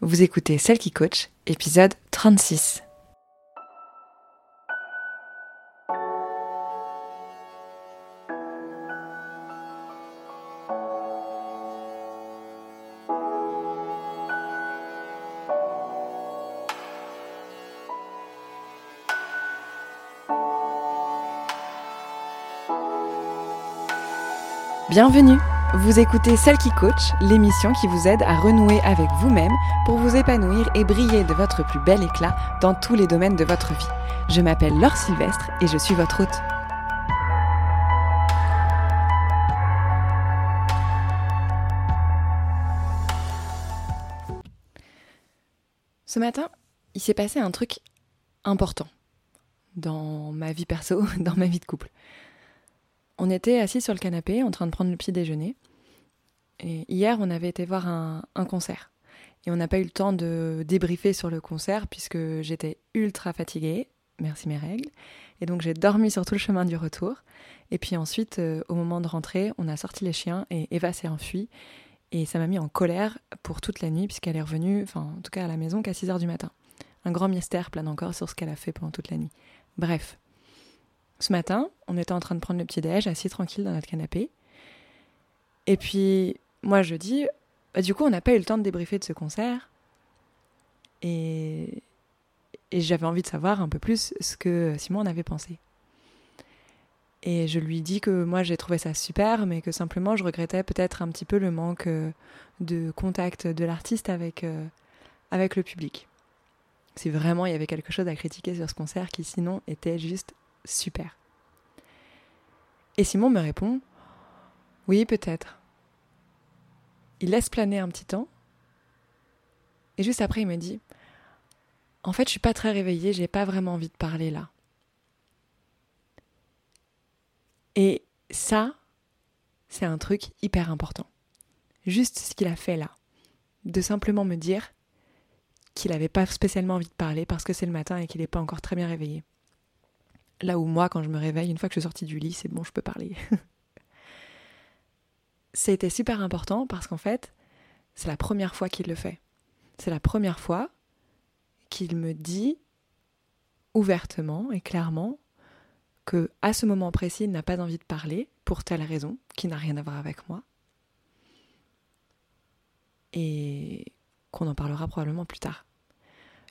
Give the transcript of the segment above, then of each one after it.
Vous écoutez Celle qui coach, épisode 36. Bienvenue Vous écoutez Celle qui coach, l'émission qui vous aide à renouer avec vous-même pour vous épanouir et briller de votre plus bel éclat dans tous les domaines de votre vie. Je m'appelle Laure Sylvestre et je suis votre hôte. Ce matin, il s'est passé un truc important dans ma vie perso, dans ma vie de couple on était assis sur le canapé en train de prendre le petit déjeuner. Et hier, on avait été voir un, concert. Et on n'a pas eu le temps de débriefer sur le concert puisque j'étais ultra fatiguée. Merci mes règles. Et donc j'ai dormi sur tout le chemin du retour. Et puis ensuite, euh, au moment de rentrer, on a sorti les chiens et Eva s'est enfuie. Et ça m'a mis en colère pour toute la nuit puisqu'elle est revenue, enfin en tout cas à la maison, qu'à 6 heures du matin. Un grand mystère plane encore sur ce qu'elle a fait pendant toute la nuit. Bref, ce matin, on était en train de prendre le petit déj, assis tranquille dans notre canapé. Et puis, moi, je dis, bah, du coup, on n'a pas eu le temps de débriefer de ce concert. Et, et j'avais envie de savoir un peu plus ce que Simon en avait pensé. Et je lui dis que moi j'ai trouvé ça super, mais que simplement je regrettais peut-être un petit peu le manque euh, de contact de l'artiste avec, euh, avec le public. Si vraiment il y avait quelque chose à critiquer sur ce concert qui sinon était juste super. Et Simon me répond Oui, peut-être. Il laisse planer un petit temps. Et juste après, il me dit En fait, je suis pas très réveillée, j'ai pas vraiment envie de parler là. Et ça, c'est un truc hyper important. Juste ce qu'il a fait là. De simplement me dire qu'il n'avait pas spécialement envie de parler parce que c'est le matin et qu'il n'est pas encore très bien réveillé. Là où moi, quand je me réveille, une fois que je suis sortie du lit, c'est bon, je peux parler. C'était super important parce qu'en fait, c'est la première fois qu'il le fait. C'est la première fois qu'il me dit ouvertement et clairement que à ce moment précis, il n'a pas envie de parler pour telle raison qui n'a rien à voir avec moi et qu'on en parlera probablement plus tard.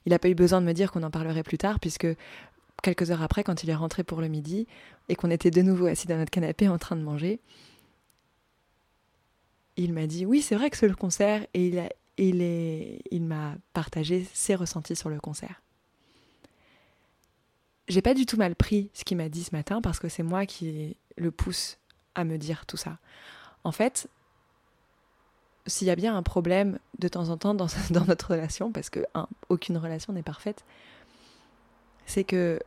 Il n'a pas eu besoin de me dire qu'on en parlerait plus tard puisque quelques heures après, quand il est rentré pour le midi et qu'on était de nouveau assis dans notre canapé en train de manger, il m'a dit oui, c'est vrai que c'est le concert et il, a, il, est, il m'a partagé ses ressentis sur le concert. J'ai pas du tout mal pris ce qu'il m'a dit ce matin parce que c'est moi qui le pousse à me dire tout ça. En fait, s'il y a bien un problème de temps en temps dans, dans notre relation, parce que aucune relation n'est parfaite, c'est que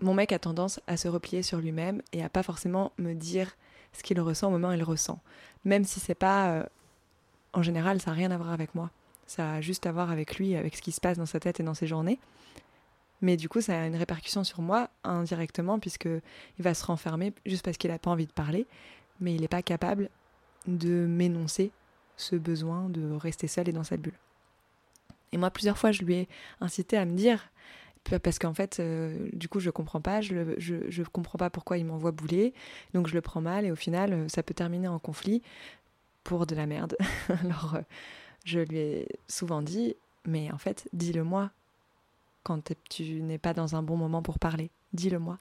mon mec a tendance à se replier sur lui-même et à pas forcément me dire ce qu'il ressent au moment où il ressent. Même si c'est pas. Euh, en général, ça n'a rien à voir avec moi. Ça a juste à voir avec lui, avec ce qui se passe dans sa tête et dans ses journées. Mais du coup, ça a une répercussion sur moi indirectement, puisqu'il va se renfermer juste parce qu'il n'a pas envie de parler, mais il n'est pas capable de m'énoncer ce besoin de rester seul et dans sa bulle. Et moi, plusieurs fois, je lui ai incité à me dire, parce qu'en fait, euh, du coup, je comprends pas, je, ne je, comprends pas pourquoi il m'envoie bouler, donc je le prends mal, et au final, euh, ça peut terminer en conflit pour de la merde. Alors, euh, je lui ai souvent dit, mais en fait, dis-le-moi quand tu n'es pas dans un bon moment pour parler, dis-le-moi.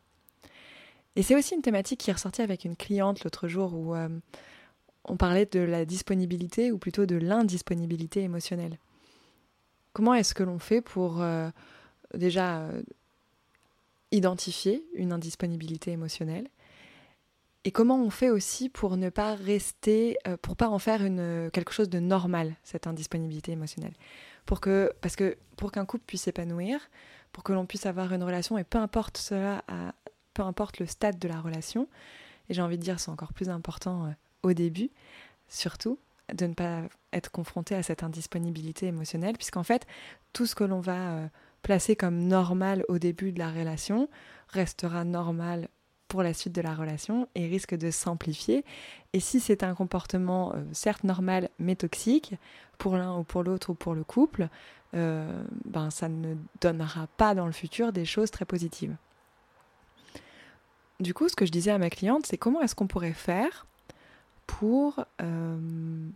Et c'est aussi une thématique qui est ressortie avec une cliente l'autre jour où on parlait de la disponibilité, ou plutôt de l'indisponibilité émotionnelle. Comment est-ce que l'on fait pour euh, déjà euh, identifier une indisponibilité émotionnelle et comment on fait aussi pour ne pas rester, euh, pour pas en faire une, quelque chose de normal, cette indisponibilité émotionnelle? Pour que, Parce que pour qu'un couple puisse s'épanouir, pour que l'on puisse avoir une relation, et peu importe cela, peu importe le stade de la relation, et j'ai envie de dire c'est encore plus important au début, surtout, de ne pas être confronté à cette indisponibilité émotionnelle, puisqu'en fait, tout ce que l'on va euh, placer comme normal au début de la relation restera normal pour la suite de la relation et risque de s'amplifier. Et si c'est un comportement euh, certes normal mais toxique, pour l'un ou pour l'autre ou pour le couple, euh, ben, ça ne donnera pas dans le futur des choses très positives. Du coup, ce que je disais à ma cliente, c'est comment est-ce qu'on pourrait faire pour, euh,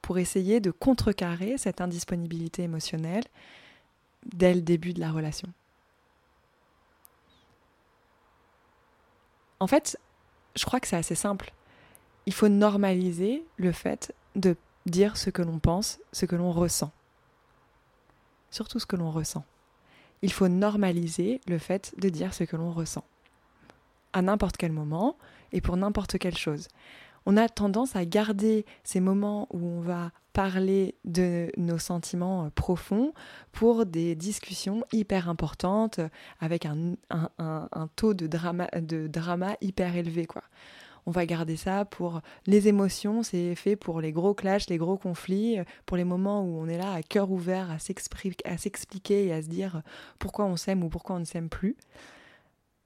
pour essayer de contrecarrer cette indisponibilité émotionnelle dès le début de la relation. En fait, je crois que c'est assez simple. Il faut normaliser le fait de dire ce que l'on pense, ce que l'on ressent. Surtout ce que l'on ressent. Il faut normaliser le fait de dire ce que l'on ressent. À n'importe quel moment et pour n'importe quelle chose. On a tendance à garder ces moments où on va parler de nos sentiments euh, profonds pour des discussions hyper importantes avec un, taux de drama, hyper élevé. On va garder ça pour les émotions, c'est fait pour les gros clashs, les gros conflits, pour les moments où on est là à cœur ouvert à s'expliquer et à se dire pourquoi on s'aime ou pourquoi on ne s'aime plus.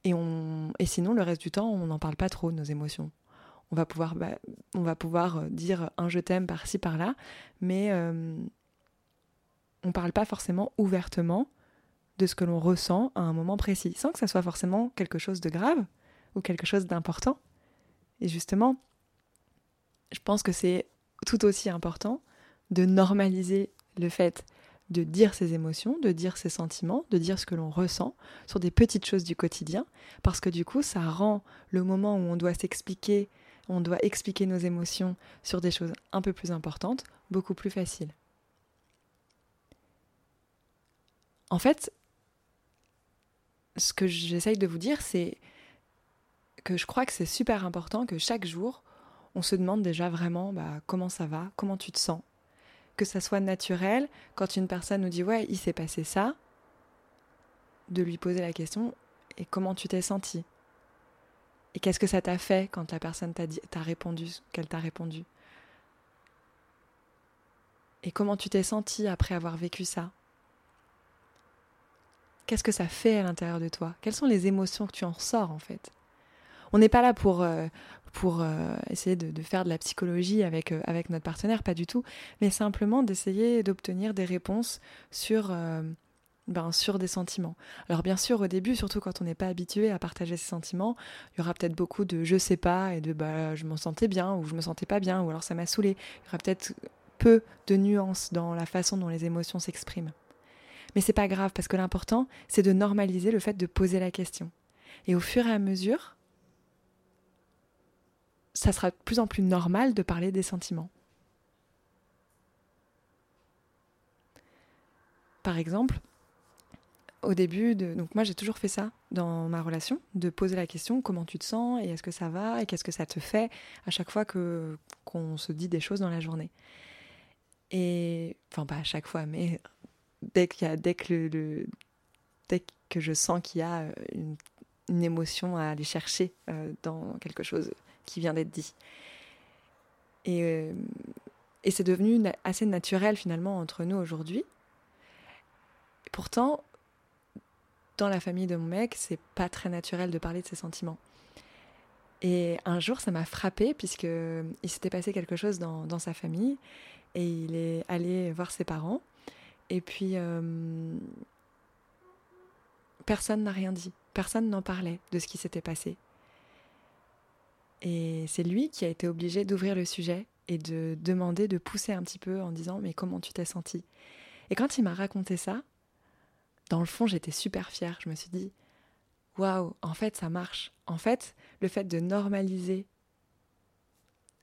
Et, on, et sinon, le reste du temps, on n'en parle pas trop nos émotions on va pouvoir, bah, on va pouvoir euh, dire un je t'aime par-ci par-là, mais euh, on ne parle pas forcément ouvertement de ce que l'on ressent à un moment précis, sans que ça soit forcément quelque chose de grave ou quelque chose d'important. Et justement, je pense que c'est tout aussi important de normaliser le fait de dire ses émotions, de dire ses sentiments, de dire ce que l'on ressent sur des petites choses du quotidien, parce que du coup, ça rend le moment où on doit s'expliquer on doit expliquer nos émotions sur des choses un peu plus importantes, beaucoup plus facile. En fait, ce que j'essaye de vous dire, c'est que je crois que c'est super important que chaque jour, on se demande déjà vraiment bah, comment ça va, comment tu te sens. Que ça soit naturel, quand une personne nous dit ouais, il s'est passé ça, de lui poser la question et comment tu t'es senti et qu'est-ce que ça t'a fait quand la personne t'a, dit, t'a répondu qu'elle t'a répondu? Et comment tu t'es senti après avoir vécu ça? Qu'est-ce que ça fait à l'intérieur de toi? Quelles sont les émotions que tu en ressors en fait? On n'est pas là pour, euh, pour euh, essayer de, faire de la psychologie avec, euh, avec notre partenaire, pas du tout, mais simplement d'essayer d'obtenir des réponses sur ben, sur des sentiments. Alors bien sûr, au début, surtout quand on n'est pas habitué à partager ses sentiments, il y aura peut-être beaucoup de je sais pas et de bah je m'en sentais bien ou je me sentais pas bien ou alors ça m'a saoulé. Il y aura peut-être peu de nuances dans la façon dont les émotions s'expriment. Mais c'est pas grave parce que l'important, c'est de normaliser le fait de poser la question. Et au fur et à mesure, ça sera de plus en plus normal de parler des sentiments. Par exemple, au début, de, donc moi j'ai toujours fait ça dans ma relation, de poser la question comment tu te sens et est-ce que ça va et qu'est-ce que ça te fait à chaque fois que qu'on se dit des choses dans la journée. Et enfin pas à chaque fois, mais dès qu'il y a, dès que le, dès que je sens qu'il y a euh, une, émotion à aller chercher euh, dans quelque chose qui vient d'être dit. Et, euh, et c'est devenu assez naturel finalement entre nous aujourd'hui. Pourtant, dans la famille de mon mec, c'est pas très naturel de parler de ses sentiments. Et un jour, ça m'a frappé puisque il s'était passé quelque chose dans, sa famille et il est allé voir ses parents. Et puis, euh, personne n'a rien dit. Personne n'en parlait de ce qui s'était passé. Et c'est lui qui a été obligé d'ouvrir le sujet et de demander, de pousser un petit peu en disant Mais comment tu t'es senti Et quand il m'a raconté ça, dans le fond, j'étais super fière. Je me suis dit, waouh, en fait, ça marche. En fait, le fait de normaliser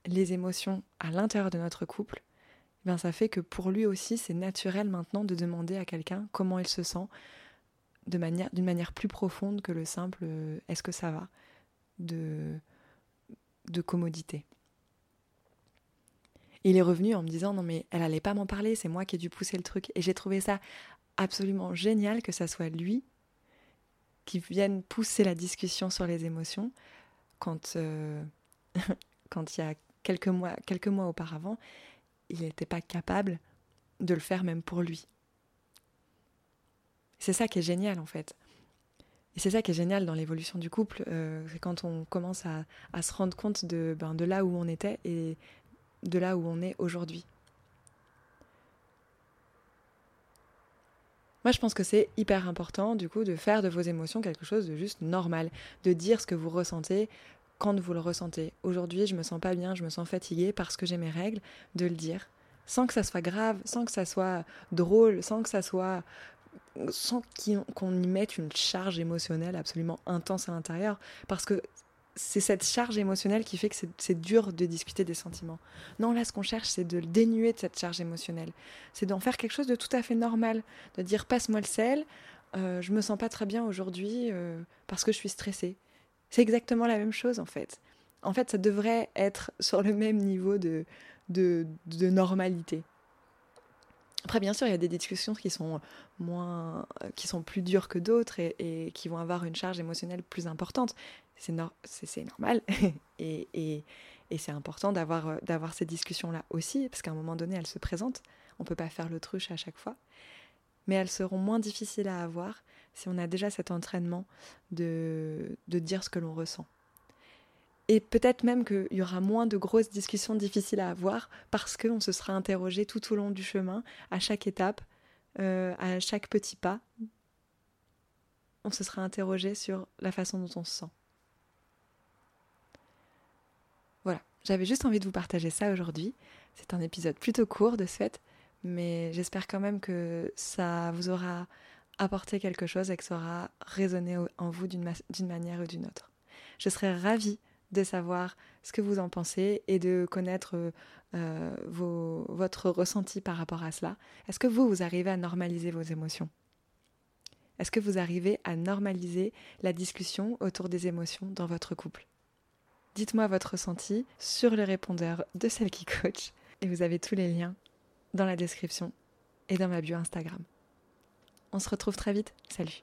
les émotions à l'intérieur de notre couple, eh ben, ça fait que pour lui aussi, c'est naturel maintenant de demander à quelqu'un comment il se sent d'une manière plus profonde que le simple euh, est-ce que ça va de, de commodité. il est revenu en me disant non mais elle allait pas m'en parler, c'est moi qui ai dû pousser le truc. Et j'ai trouvé ça absolument génial que ça soit lui qui vienne pousser la discussion sur les émotions quand, euh, quand il y a quelques mois, quelques mois auparavant, il n'était pas capable de le faire même pour lui. C'est ça qui est génial en fait. Et c'est ça qui est génial dans l'évolution du couple, euh, c'est quand on commence à, se rendre compte de, ben, de là où on était et de là où on est aujourd'hui. Moi, je pense que c'est hyper important, du coup, de faire de vos émotions quelque chose de juste normal, de dire ce que vous ressentez quand vous le ressentez. Aujourd'hui, je me sens pas bien, je me sens fatiguée parce que j'ai mes règles, de le dire, sans que ça soit grave, sans que ça soit drôle, sans que ça soit sans qu'on y mette une charge émotionnelle absolument intense à l'intérieur, parce que c'est cette charge émotionnelle qui fait que c'est dur de discuter des sentiments. Non, là, ce qu'on cherche, c'est de le dénuer de cette charge émotionnelle. C'est d'en faire quelque chose de tout à fait normal, de dire passe-moi le sel, euh, je me sens pas très bien aujourd'hui euh, parce que je suis stressée. C'est exactement la même chose en fait. En fait, ça devrait être sur le même niveau de, de, de normalité. Après, bien sûr, il y a des discussions qui sont moins, qui sont plus dures que d'autres et, qui vont avoir une charge émotionnelle plus importante. C'est normal et, c'est important d'avoir ces discussions-là aussi, parce qu'à un moment donné, elles se présentent. On ne peut pas faire l'autruche à chaque fois. Mais elles seront moins difficiles à avoir si on a déjà cet entraînement de dire ce que l'on ressent. Et peut-être même qu'il y aura moins de grosses discussions difficiles à avoir parce qu'on se sera interrogé tout au long du chemin, à chaque étape, euh, à chaque petit pas. On se sera interrogé sur la façon dont on se sent. Voilà, j'avais juste envie de vous partager ça aujourd'hui. C'est un épisode plutôt court de ce fait, mais j'espère quand même que ça vous aura apporté quelque chose et que ça aura résonné en vous d'une manière ou d'une autre. Je serais ravie de savoir ce que vous en pensez et de connaître euh, vos, votre ressenti par rapport à cela. Est-ce que vous, vous arrivez à normaliser vos émotions? Est-ce que vous arrivez à normaliser la discussion autour des émotions dans votre couple? Dites-moi votre ressenti sur le répondeur de celle qui coach et vous avez tous les liens dans la description et dans ma bio Instagram. On se retrouve très vite. Salut